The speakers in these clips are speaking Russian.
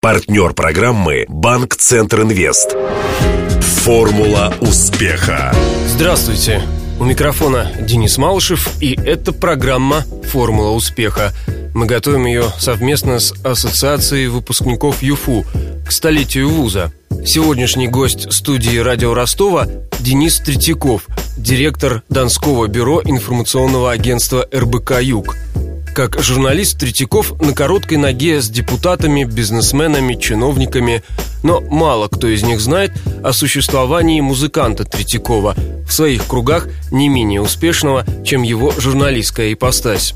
Партнер программы «Банк Центр Инвест». Формула успеха. Здравствуйте. У микрофона Денис Малышев, и это программа «Формула успеха». Мы готовим ее совместно с Ассоциацией выпускников ЮФУ к столетию вуза. Сегодняшний гость студии «Радио Ростова» Денис Третьяков, директор Донского бюро информационного агентства РБК «Юг». Как журналист Третьяков на короткой ноге с депутатами, бизнесменами, чиновниками, но мало кто из них знает о существовании музыканта Третьякова, в своих кругах не менее успешного, чем его журналистская ипостась.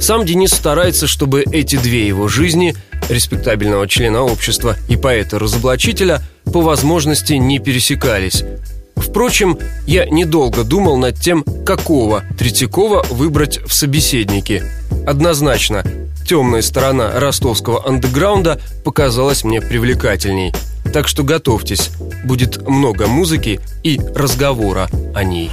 Сам Денис старается, чтобы эти две его жизни, респектабельного члена общества и поэта-разоблачителя, по возможности не пересекались. Впрочем, я недолго думал над тем, какого Третьякова выбрать в собеседнике – Однозначно, темная сторона ростовского андеграунда показалась мне привлекательней. Так что готовьтесь, будет много музыки и разговора о ней.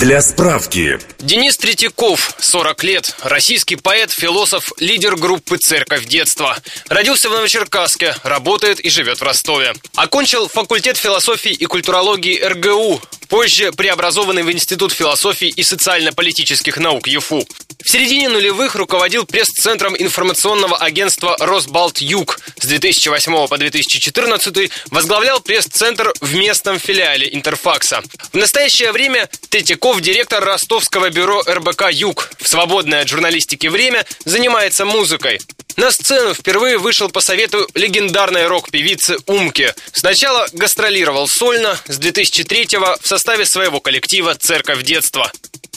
Для справки. Денис Третьяков, 40 лет, российский поэт, философ, лидер группы «Церковь детства». Родился в Новочеркасске, работает и живет в Ростове. Окончил факультет философии и культурологии РГУ, позже преобразованный в Институт философии и социально-политических наук ЮФУ. В середине нулевых руководил пресс-центром информационного агентства «Росбалт-Юг». С 2008 по 2014 возглавлял пресс-центр в местном филиале Интерфакса. В настоящее время Третьяков – директор ростовского бюро РБК «Юг». В свободное от журналистики время занимается музыкой. На сцену впервые вышел по совету легендарной рок-певицы Умки. Сначала гастролировал сольно, с 2003-го в составе своего коллектива «Церковь детства».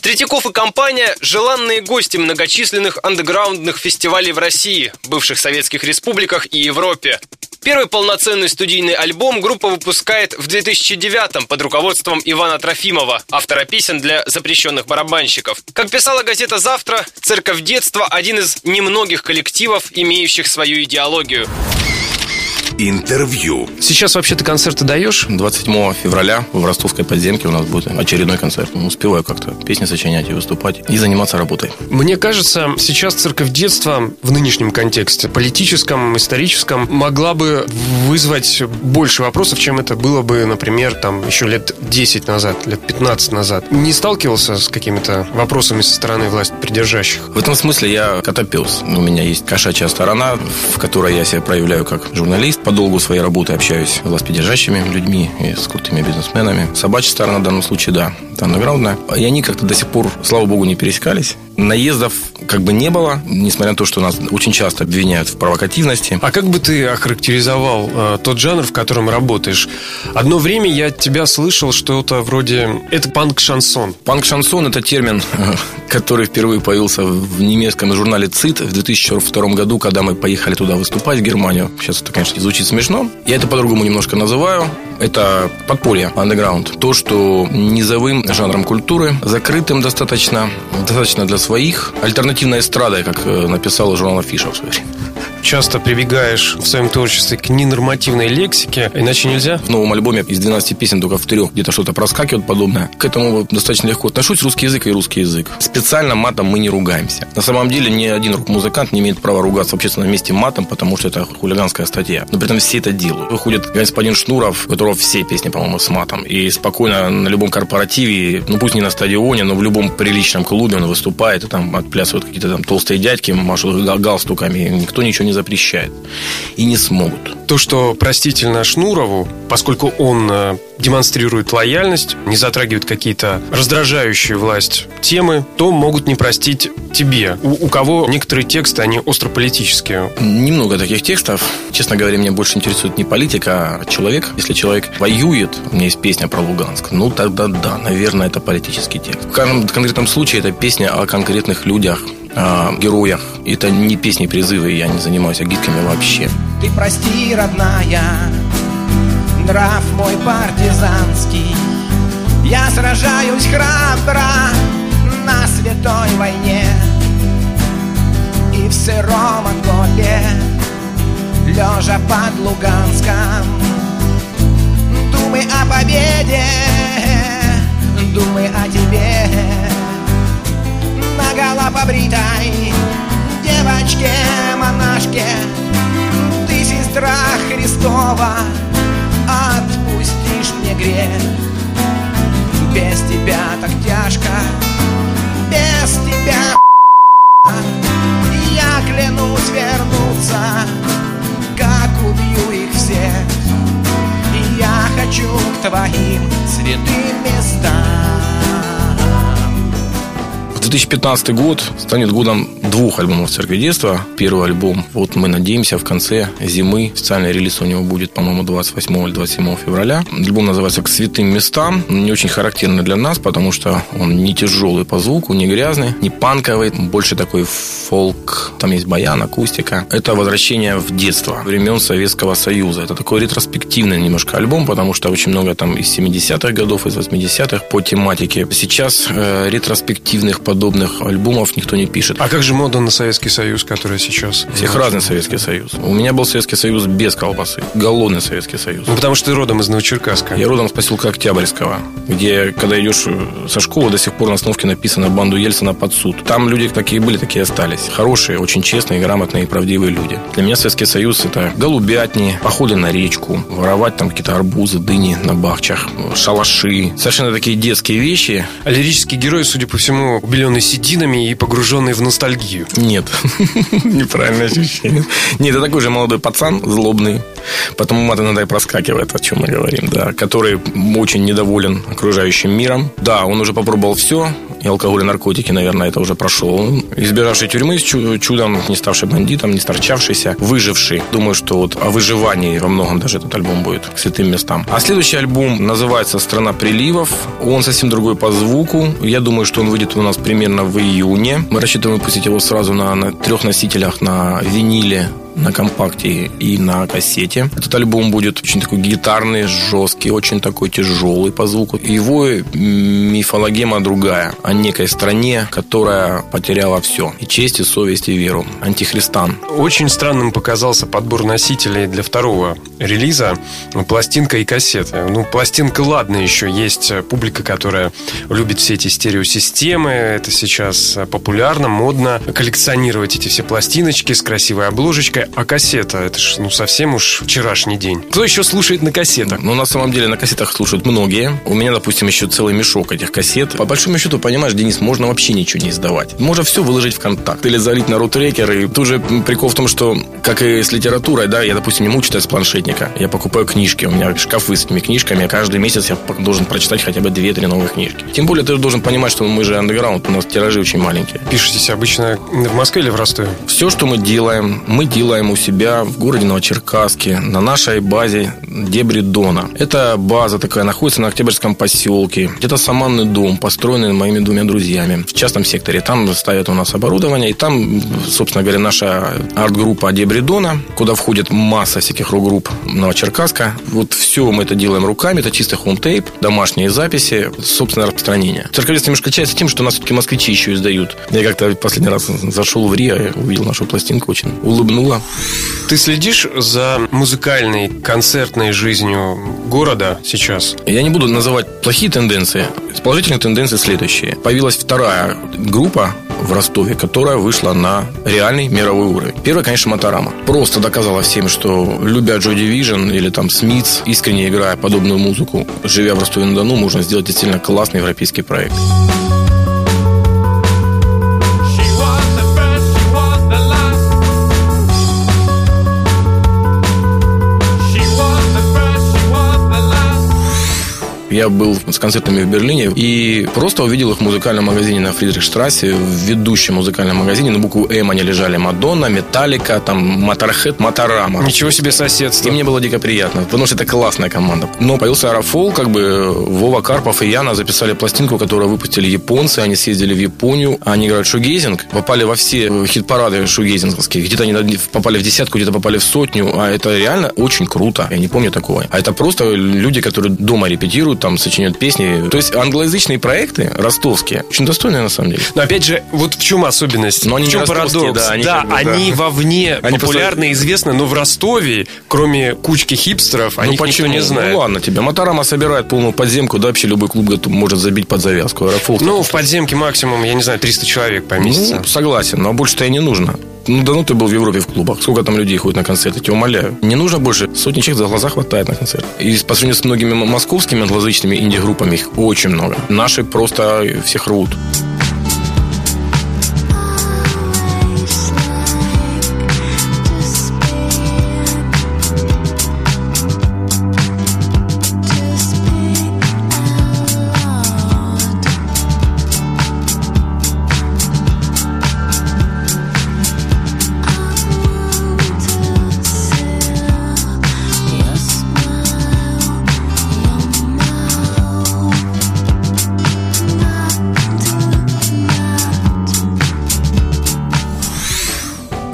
Третьяков и компания – желанные гости многочисленных андеграундных фестивалей в России, бывших советских республиках и Европе. Первый полноценный студийный альбом группа выпускает в 2009-м под руководством Ивана Трофимова, автора песен для запрещенных барабанщиков. Как писала газета «Завтра», «Церковь детства» – один из немногих коллективов, имеющих свою идеологию. Интервью. Сейчас вообще ты концерты даешь? 27 февраля в ростовской подземке у нас будет очередной концерт. Успеваю как-то песни сочинять и выступать, и заниматься работой. Мне кажется, сейчас церковь детства в нынешнем контексте, политическом, историческом, могла бы вызвать больше вопросов, чем это было бы, например, там еще лет 10 назад, лет 15 назад. Не сталкивался с какими-то вопросами со стороны власти придержащих? В этом смысле я котопес. У меня есть кошачья сторона, в которой я себя проявляю как журналист, по долгу своей работы общаюсь с властпридержащими людьми и с крутыми бизнесменами. Собачья сторона в данном случае, да, андеграундная. И они как-то до сих пор, слава богу, не пересекались. Наездов как бы не было, несмотря на то, что нас очень часто обвиняют в провокативности. А как бы ты охарактеризовал э, тот жанр, в котором работаешь? Одно время я от тебя слышал что-то вроде... Это панк-шансон. Панк-шансон – это термин, который впервые появился в немецком журнале «ЦИТ» в 2002 году, когда мы поехали туда выступать, в Германию. Сейчас это, конечно, звучит смешно. Я это по-другому немножко называю. Это подполье, андеграунд. То, что низовым жанром культуры, закрытым достаточно, достаточно для своих. Альтернативная эстрада, как э, написал журнал Афиша в свое время часто прибегаешь в своем творчестве к ненормативной лексике, иначе нельзя? В новом альбоме из 12 песен только в трех где-то что-то проскакивает подобное. К этому достаточно легко отношусь. Русский язык и русский язык. Специально матом мы не ругаемся. На самом деле ни один музыкант не имеет права ругаться в общественном месте матом, потому что это хулиганская статья. Но при этом все это делают. Выходит господин Шнуров, у которого все песни, по-моему, с матом. И спокойно на любом корпоративе, ну пусть не на стадионе, но в любом приличном клубе он выступает, и там отплясывают какие-то там толстые дядьки, машут галстуками, никто ничего не запрещает. И не смогут. То, что простительно Шнурову, поскольку он э, демонстрирует лояльность, не затрагивает какие-то раздражающие власть темы, то могут не простить тебе. У, у кого некоторые тексты, они острополитические. Немного таких текстов. Честно говоря, меня больше интересует не политика, а человек. Если человек воюет, у меня есть песня про Луганск, ну тогда да, наверное, это политический текст. В конкретном случае это песня о конкретных людях, о героях. Это не песни призывы, я не занимаюсь агитками вообще. Ты прости, родная, нрав мой партизанский. Я сражаюсь храбро на святой войне И в сыром окопе, лежа под Луганском Думай о победе, думай о тебе Наголо побритой девочке-монашке Ты сестра Христова Отпустишь мне грех. Без тебя так тяжко Без тебя Я клянусь вернуться Как убью их всех. И я хочу к твоим святым местам 2015 год станет годом двух альбомов «Церкви детства». Первый альбом, вот мы надеемся, в конце зимы. Официальный релиз у него будет, по-моему, 28 или 27 февраля. Альбом называется «К святым местам». Не очень характерный для нас, потому что он не тяжелый по звуку, не грязный, не панковый. Больше такой фолк. Там есть баян, акустика. Это возвращение в детство времен Советского Союза. Это такой ретроспективный немножко альбом, потому что очень много там из 70-х годов, из 80-х по тематике. Сейчас э, ретроспективных подобных альбомов никто не пишет. А как же мода на Советский Союз, которая сейчас? Всех разный Советский Союз. У меня был Советский Союз без колбасы. Голодный Советский Союз. Ну, потому что ты родом из Новочеркасска. Я родом с поселка Октябрьского, где, когда идешь э, со школы, до сих пор на остановке написано «Банду Ельцина под суд». Там люди такие были, такие остались. Хорошие, очень честные, грамотные и правдивые люди. Для меня Советский Союз – это голубятни, походы на речку, воровать там какие-то арбузы, дыни на бахчах, шалаши. Совершенно такие детские вещи. А лирический герой, судя по всему, убеленный сединами и погруженный в ностальгию. Нет, неправильное ощущение. Нет, это такой же молодой пацан, злобный. Потому мат иногда и проскакивает, о чем мы говорим, да. Который очень недоволен окружающим миром. Да, он уже попробовал все, и алкоголь, и наркотики, наверное, это уже прошел. Избежавший тюрьмы с чудом, не ставший бандитом, не старчавшийся, выживший. Думаю, что вот о выживании во многом даже этот альбом будет к святым местам. А следующий альбом называется «Страна приливов». Он совсем другой по звуку. Я думаю, что он выйдет у нас примерно в июне. Мы рассчитываем выпустить его сразу на, на трех носителях, на виниле, на компакте и на кассете. Этот альбом будет очень такой гитарный, жесткий, очень такой тяжелый по звуку. Его мифологема другая. О некой стране, которая потеряла все. И честь, и совесть, и веру. Антихристан. Очень странным показался подбор носителей для второго релиза. Пластинка и кассета. Ну, пластинка, ладно, еще есть публика, которая любит все эти стереосистемы. Это сейчас популярно, модно. Коллекционировать эти все пластиночки с красивой обложечкой а кассета, это ж ну совсем уж вчерашний день. Кто еще слушает на кассетах? Ну, на самом деле, на кассетах слушают многие. У меня, допустим, еще целый мешок этих кассет. По большому счету, понимаешь, Денис, можно вообще ничего не издавать. Можно все выложить в контакт или залить на рутрекер. И тут же прикол в том, что, как и с литературой, да, я, допустим, не могу читать с планшетника. Я покупаю книжки. У меня шкафы с этими книжками. Каждый месяц я должен прочитать хотя бы 2-3 новых книжки. Тем более, ты должен понимать, что мы же андеграунд, у нас тиражи очень маленькие. Пишетесь обычно в Москве или в Ростове? Все, что мы делаем, мы делаем делаем у себя в городе Новочеркасске на нашей базе Дебри Дона. Эта база такая находится на Октябрьском поселке. Это саманный дом, построенный моими двумя друзьями в частном секторе. Там ставят у нас оборудование, и там, собственно говоря, наша арт-группа Дебри Дона, куда входит масса всяких рок-групп Новочеркасска. Вот все мы это делаем руками, это чистый home tape, домашние записи, собственное распространение. Церковец немножко отличается тем, что у нас все-таки москвичи еще издают. Я как-то последний раз зашел в Рио, увидел нашу пластинку, очень улыбнула. Ты следишь за музыкальной, концертной жизнью города сейчас? Я не буду называть плохие тенденции. Положительные тенденции следующие. Появилась вторая группа в Ростове, которая вышла на реальный мировой уровень. Первая, конечно, Моторама. Просто доказала всем, что любя Джо Дивижн или там Смитс, искренне играя подобную музыку, живя в Ростове-на-Дону, можно сделать действительно классный европейский проект. Я был с концертами в Берлине и просто увидел их в музыкальном магазине на Фридрихштрассе, в ведущем музыкальном магазине. На букву М они лежали Мадонна, Металлика, там Моторхед, Моторама. Ничего себе соседство. И мне было дико приятно, потому что это классная команда. Но появился Аэрофол, как бы Вова Карпов и Яна записали пластинку, которую выпустили японцы. Они съездили в Японию, они играют шугейзинг, попали во все хит-парады шугейзинговские. Где-то они попали в десятку, где-то попали в сотню. А это реально очень круто. Я не помню такого. А это просто люди, которые дома репетируют, там сочиняют песни. То есть англоязычные проекты ростовские очень достойные на самом деле. Но опять же, вот в чем особенность? Но они в чем парадокс? Да, они, да, как бы, они да. вовне Они популярны, известны, но в Ростове, кроме кучки хипстеров, о ну почему? не знает. Ну ладно тебе. Моторама собирает полную подземку, да вообще любой клуб может забить под завязку. Аэрофол. Ну, в подземке максимум, я не знаю, 300 человек поместится. Ну, согласен, но больше-то и не нужно. Ну, да ну ты был в Европе в клубах. Сколько там людей ходит на концерты, я тебя умоляю. Не нужно больше. Сотни человек за глаза хватает на концерт. И по сравнению с многими московскими англоязычными инди-группами их очень много. Наши просто всех рвут.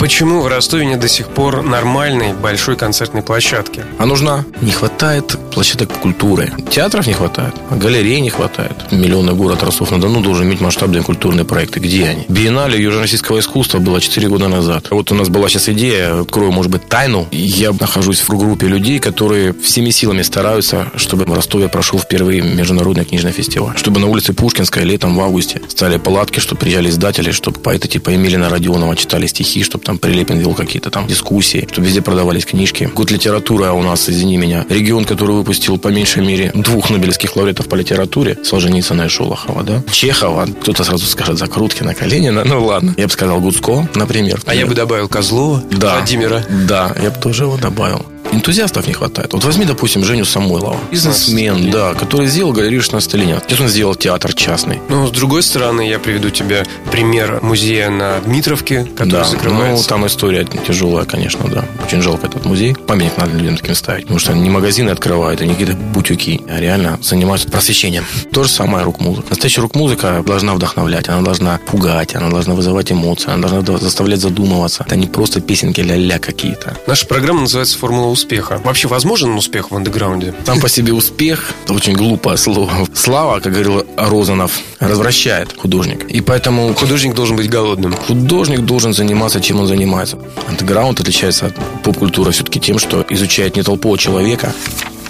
Почему в Ростове нет до сих пор нормальной большой концертной площадки? А нужна? Не хватает площадок культуры. Театров не хватает, галерей не хватает. Миллионный город Ростов-на-Дону должен иметь масштабные культурные проекты. Где они? Биеннале южно-российского искусства было 4 года назад. Вот у нас была сейчас идея, открою, может быть, тайну. Я нахожусь в группе людей, которые всеми силами стараются, чтобы в Ростове прошел впервые международный книжный фестиваль. Чтобы на улице Пушкинской летом в августе стали палатки, чтобы приезжали издатели, чтобы поэты типа Емелина Родионова читали стихи, чтобы там Прилепин вел какие-то там дискуссии, чтобы везде продавались книжки. Год литературы а у нас, извини меня, регион, который выпустил по меньшей мере двух нобелевских лауреатов по литературе, Солженицына и Шолохова, да? Чехова, кто-то сразу скажет закрутки на Калинина, ну ладно. Я бы сказал Гуцко, например. А я бы добавил Козлова, да, Владимира. Да, я бы тоже его добавил энтузиастов не хватает. Вот возьми, допустим, Женю Самойлова. Бизнесмен, да, который сделал галерею 16 линии. Сейчас он сделал театр частный. Ну, с другой стороны, я приведу тебе пример музея на Дмитровке, который да, закрывается. Ну, там история тяжелая, конечно, да. Очень жалко этот музей. Памятник надо людям таким ставить. Потому что не магазины открывают, и не какие-то бутюки, а реально занимаются просвещением. То же самое рок-музыка. Настоящая рок-музыка должна вдохновлять, она должна пугать, она должна вызывать эмоции, она должна заставлять задумываться. Это не просто песенки ля-ля какие-то. Наша программа называется «Формула успеха». Вообще возможен успех в андеграунде? Там по себе успех, это очень глупое слово. Слава, как говорил Розанов, развращает художник. И поэтому... Художник должен быть голодным. Художник должен заниматься, чем он занимается. Андеграунд отличается от поп-культуры все-таки тем, что изучает не толпу, а человека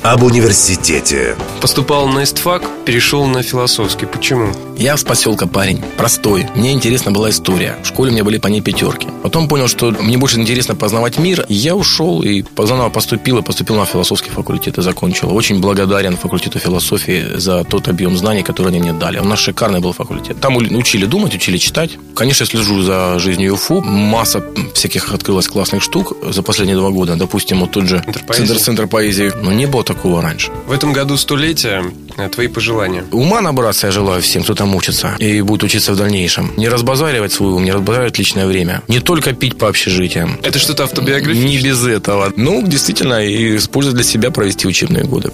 об университете. Поступал на ИСТФАК, перешел на философский. Почему? Я с поселка парень, простой. Мне интересна была история. В школе у меня были по ней пятерки. Потом понял, что мне больше интересно познавать мир. Я ушел и заново поступил, и поступил на философский факультет и закончил. Очень благодарен факультету философии за тот объем знаний, который они мне дали. У нас шикарный был факультет. Там учили думать, учили читать. Конечно, слежу за жизнью УФУ. Масса всяких открылась классных штук за последние два года. Допустим, вот тот же центр, центр поэзии. Но не было такого раньше. В этом году столетие. Э, твои пожелания? Ума набраться я желаю всем, кто там учится и будет учиться в дальнейшем. Не разбазаривать свой ум, не разбазаривать личное время. Не только пить по общежитиям. Это что-то автобиографическое? Не без этого. Ну, действительно, и использовать для себя провести учебные годы.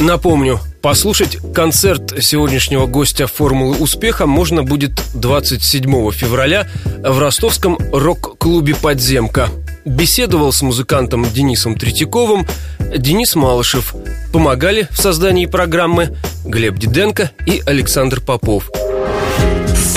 Напомню, послушать концерт сегодняшнего гостя «Формулы успеха» можно будет 27 февраля в ростовском рок-клубе «Подземка». Беседовал с музыкантом Денисом Третьяковым Денис Малышев. Помогали в создании программы Глеб Диденко и Александр Попов.